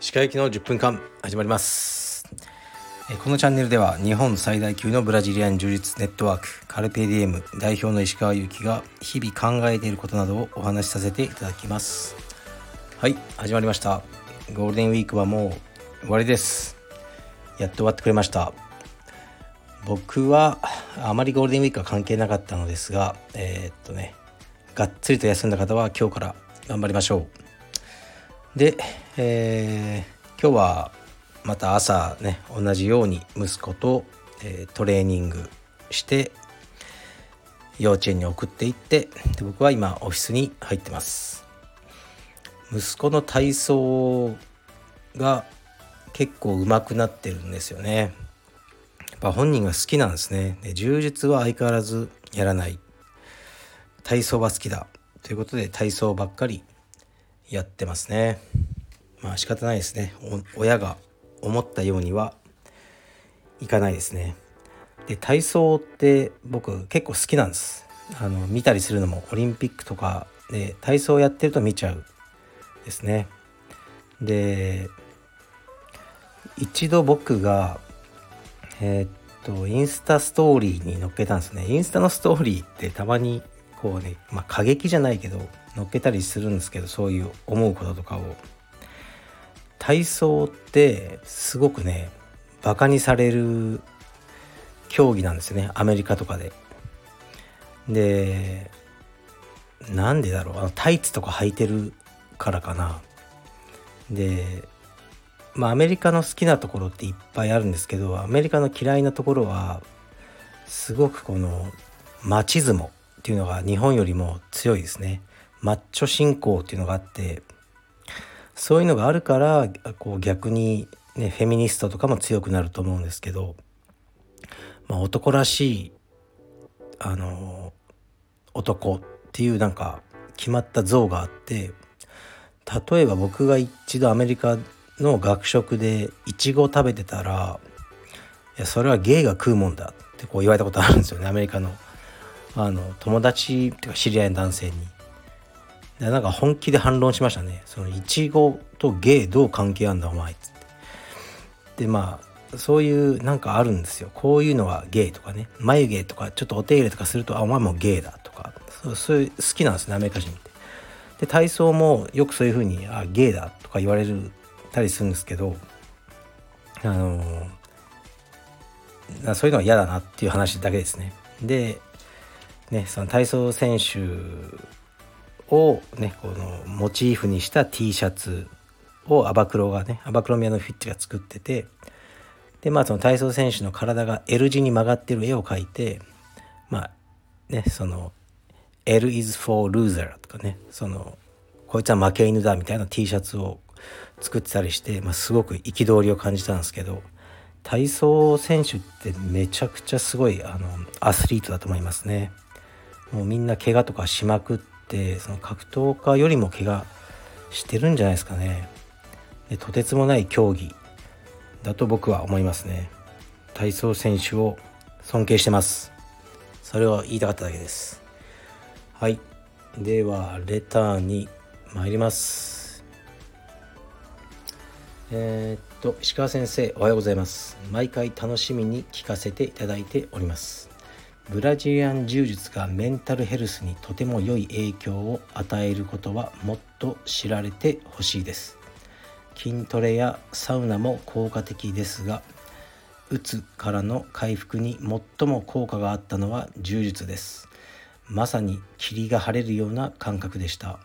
歯科行きの10分間始まります。このチャンネルでは日本最大級のブラジリアン柔術ネットワークカルペディエム代表の石川祐希が日々考えていることなどをお話しさせていただきます。はい始まりました。ゴールデンウィークはもう終わりです。やっと終わってくれました。僕はあまりゴールデンウィークは関係なかったのですがえー、っとねがっつりと休んだ方は今日から頑張りましょう。で、えー、今日はまた朝ね同じように息子と、えー、トレーニングして幼稚園に送っていってで僕は今オフィスに入ってます。息子の体操が結構上手くなってるんですよね。ぱ本人が好きなんですね。で柔術は相変わらずやらない。体操は好きだ。ということで体操ばっかりやってますね。まあ仕方ないですね。親が思ったようにはいかないですね。で体操って僕結構好きなんです。あの見たりするのもオリンピックとかで体操やってると見ちゃうですね。で一度僕がえー、っとインスタストーリーに載っけたんですねインスタのストーリーってたまにこうねまあ過激じゃないけど載っけたりするんですけどそういう思うこととかを体操ってすごくねバカにされる競技なんですよねアメリカとかで。でなんでだろうあのタイツとか履いてるからかな。でまあアメリカの好きなところっていっぱいあるんですけどアメリカの嫌いなところはすごくこのマチズモっていうのが日本よりも強いですね。マッチョ信仰っていうのがあってそういうのがあるからこう逆に、ね、フェミニストとかも強くなると思うんですけど、まあ、男らしいあの男っていうなんか決まった像があって例えば僕が一度アメリカの学食でイチゴ食べてたらいやそれはゲイが食うもんだってこう言われたことあるんですよねアメリカのあの友達っていうか知り合いの男性に。でなんか本気で反論しましたね。そのイチゴとゲイどう関係あんだお前っつって。でまあそういうなんかあるんですよ。こういうのはゲイとかね眉毛とかちょっとお手入れとかするとあお前もゲイだとかそうそういう好きなんですねアメリカ人って。で体操もよくそういうふうにあゲイだとか言われるたりするんですけどあのそういうのは嫌だなっていう話だけですね。でね、その体操選手を、ね、このモチーフにした T シャツをアバクロがねアバクロミアのフィッチが作っててでまあその体操選手の体が L 字に曲がってる絵を描いてまあねその L is for loser とかねそのこいつは負け犬だみたいな T シャツを作ってたりして、まあ、すごく憤りを感じたんですけど体操選手ってめちゃくちゃすごいあのアスリートだと思いますね。もうみんな怪我とかしまくってその格闘家よりも怪我してるんじゃないですかね。でとてつもない競技だと僕は思いますね。体操選手を尊敬してます。それを言いたかっただけです。はい。ではレターに参ります。えー、っと石川先生おはようございます。毎回楽しみに聞かせていただいております。ブラジリアン柔術がメンタルヘルスにとても良い影響を与えることはもっと知られてほしいです。筋トレやサウナも効果的ですがうつからの回復に最も効果があったのは柔術です。まさに霧が晴れるような感覚でした。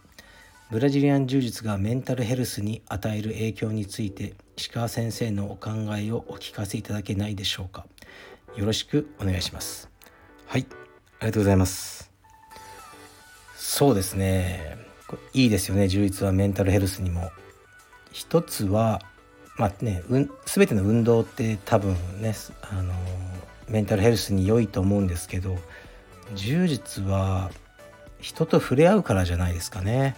ブラジリアン柔術がメンタルヘルスに与える影響について石川先生のお考えをお聞かせいただけないでしょうか。よろしくお願いします。はい。ありがとうございます。そうですね。いいですよね。充実はメンタルヘルスにも。一つはまあね、うん、全ての運動って多分ねあのメンタルヘルスに良いと思うんですけど柔術は人と触れ合うからじゃないですかね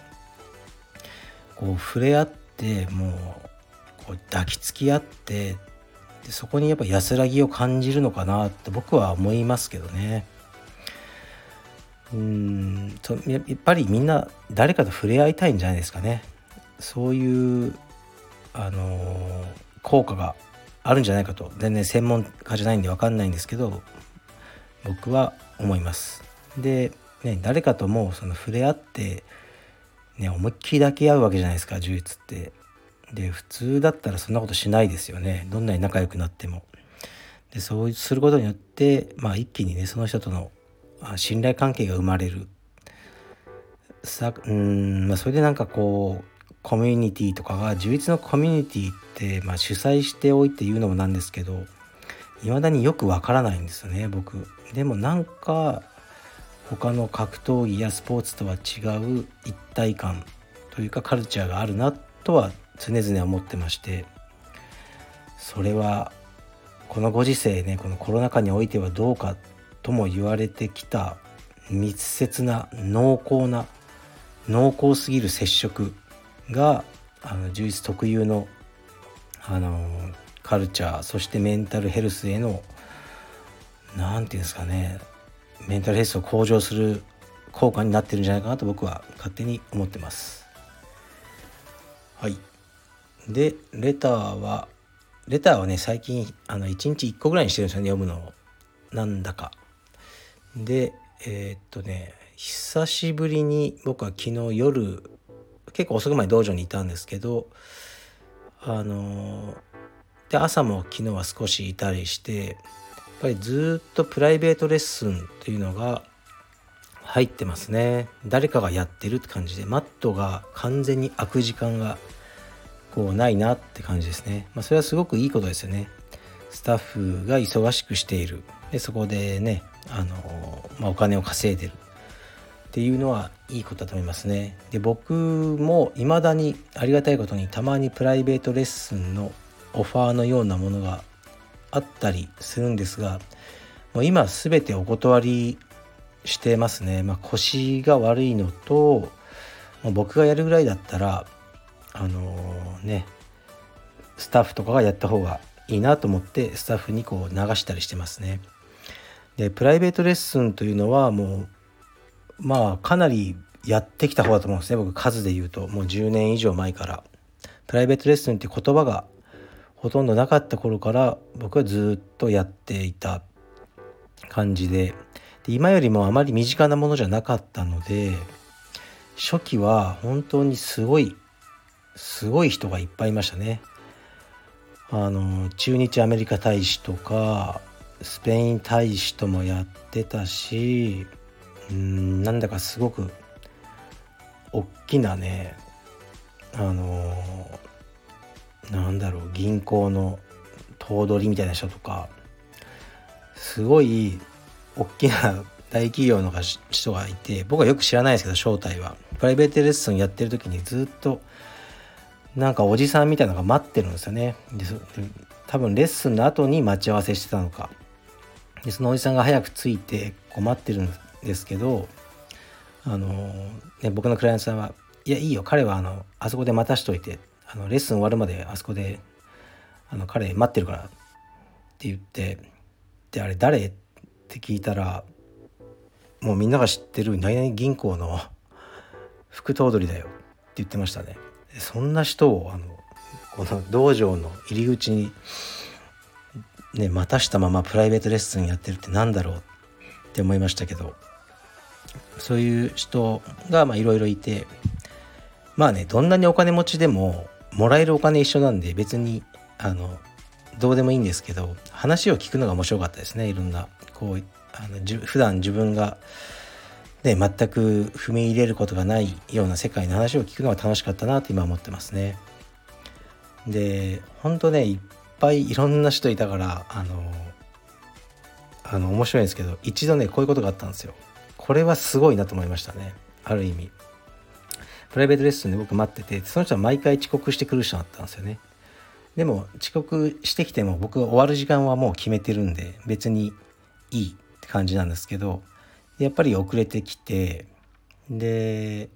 こう触れ合ってもうこう抱きつき合ってでそこにやっぱ安らぎを感じるのかなって僕は思いますけどね。うんとやっぱりみんな誰かと触れ合いたいんじゃないですかね。そういうあのー、効果があるんじゃないかと。全然専門家じゃないんで分かんないんですけど僕は思います。で、ね、誰かともその触れ合ってね思いっきり抱き合うわけじゃないですか充実って。で普通だったらそんなことしないですよね。どんなに仲良くなっても。でそうすることによってまあ一気にねその人との信頼関係が生まれる。さうん、まあ、それでなんかこうコミュニティとかが充実のコミュニティって、まあ、主催しておいて言うのもなんですけど未だによくわからないんですよね僕。でもなんか他の格闘技やスポーツとは違う一体感というかカルチャーがあるなとは常々思ってましてそれはこのご時世ねこのコロナ禍においてはどうかとも言われてきた密接な濃厚な濃厚すぎる接触があの充実特有のあのカルチャーそしてメンタルヘルスへの何て言うんですかねメンタルヘルスを向上する効果になってるんじゃないかなと僕は勝手に思ってます。はいでレターはレターはね最近あの1日1個ぐらいにしてるんですよね読むのをなんだか。でえー、っとね久しぶりに僕は昨日夜結構遅くまで道場にいたんですけどあので朝も昨日は少しいたりしてぱりずっとプライベートレッスンっていうのが入ってますね。誰かがやってるって感じでマットが完全に開く時間がこうないなって感じですね、まあ、それはすごくいいことですよね。スタッフが忙しくしている。でそこでねあの、まあ、お金を稼いでるっていうのはいいことだと思いますね。で僕も未だにありがたいことにたまにプライベートレッスンのオファーのようなものがあったりするんですがもう今全てお断りしてますね。まあ、腰が悪いのと僕がやるぐらいだったらあのー、ねスタッフとかがやった方がいいなと思ってスタッフにこう流したりしてますね。でプライベートレッスンというのはもうまあかなりやってきた方だと思うんですね僕数で言うともう10年以上前からプライベートレッスンって言葉がほとんどなかった頃から僕はずっとやっていた感じでで今よりもあまり身近なものじゃなかったので初期は本当にすごいすごい人がいっぱいいましたね。あの中日アメリカ大使とかスペイン大使ともやってたしうんなんだかすごく大きなねあの、なんだろう銀行の頭取みたいな人とかすごい大きな大企業の人がいて僕はよく知らないですけど正体は。プライベートレッスンやってる時にずっとなんかおじさんみたいなのが待ってるんですよね。で多分レッスンの後に待ち合わせしてたのか。でそのおじさんが早く着いてこう待ってるんですけどあの、ね、僕のクライアントさんは「いやいいよ彼はあのあそこで待たしといてあのレッスン終わるまであそこであの彼待ってるから」って言ってであれ誰？って聞いたらもうみんなが知ってる何々銀行の副頭取だよって言ってましたね。そんな人をあのこの道場の入り口にね待たしたままプライベートレッスンやってるって何だろうって思いましたけどそういう人がいろいろいてまあねどんなにお金持ちでももらえるお金一緒なんで別にあのどうでもいいんですけど話を聞くのが面白かったですねいろんなこうあのじ普段自分がね、全く踏み入れることがないような世界の話を聞くのが楽しかったなと今思ってますね。で本当ねいっぱいいろんな人いたからあのあの面白いんですけど一度ねこういうことがあったんですよ。これはすごいなと思いましたねある意味プライベートレッスンで僕待っててその人は毎回遅刻してくる人だったんですよね。でも遅刻してきても僕が終わる時間はもう決めてるんで別にいいって感じなんですけどやっぱり遅れてきてで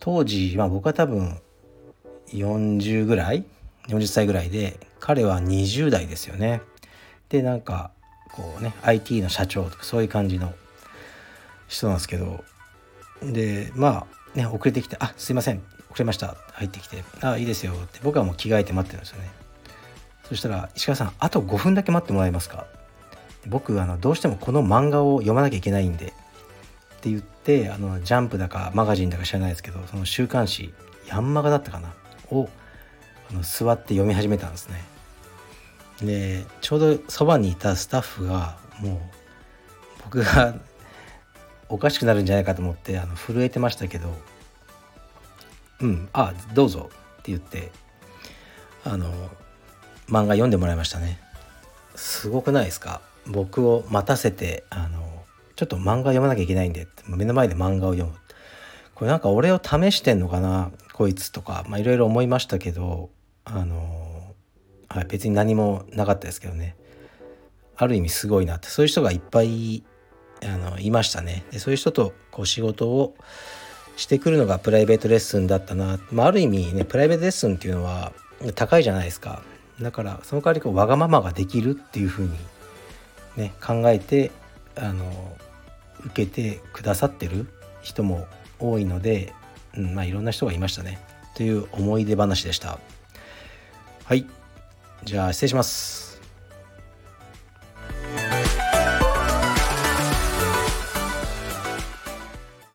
当時、まあ、僕は多分40ぐらい40歳ぐらいで彼は20代ですよね。でなんかこうね IT の社長とかそういう感じの人なんですけどでまあね遅れてきて「あすいません遅れました」入ってきて「あいいですよ」って僕はもう着替えて待ってるんですよね。そしたら「石川さんあと5分だけ待ってもらえますか?」僕あのどうしてもこの漫画を読まなきゃいけないんでって言ってあのジャンプだかマガジンだか知らないですけどその週刊誌ヤンマガだったかな？をあの座って読み始めたんですね。でちょうどそばにいたスタッフがもう僕がおかしくなるんじゃないかと思ってあの震えてましたけど「うんあどうぞ」って言ってあの漫画読んでもらいましたね。すごくないですか？僕を待たせてあのちょっと漫画読まなきゃいけないんで目の前で漫画を読む。これなんか俺を試してんのかな？こいつとかいろいろ思いましたけどあの、はい、別に何もなかったですけどね。ある意味すごいなって。そういう人がいっぱいあのいましたね。でそういう人とこう仕事をしてくるのがプライベートレッスンだったな、まあ、ある意味ねプライベートレッスンっていうのは高いじゃないですか。だからその代わりこうわがままができるっていうふうにね考えてあの受けてくださってる人も多いので、うん、まあいろんな人がいましたね。という思い出話でした。はい。じゃあ失礼します。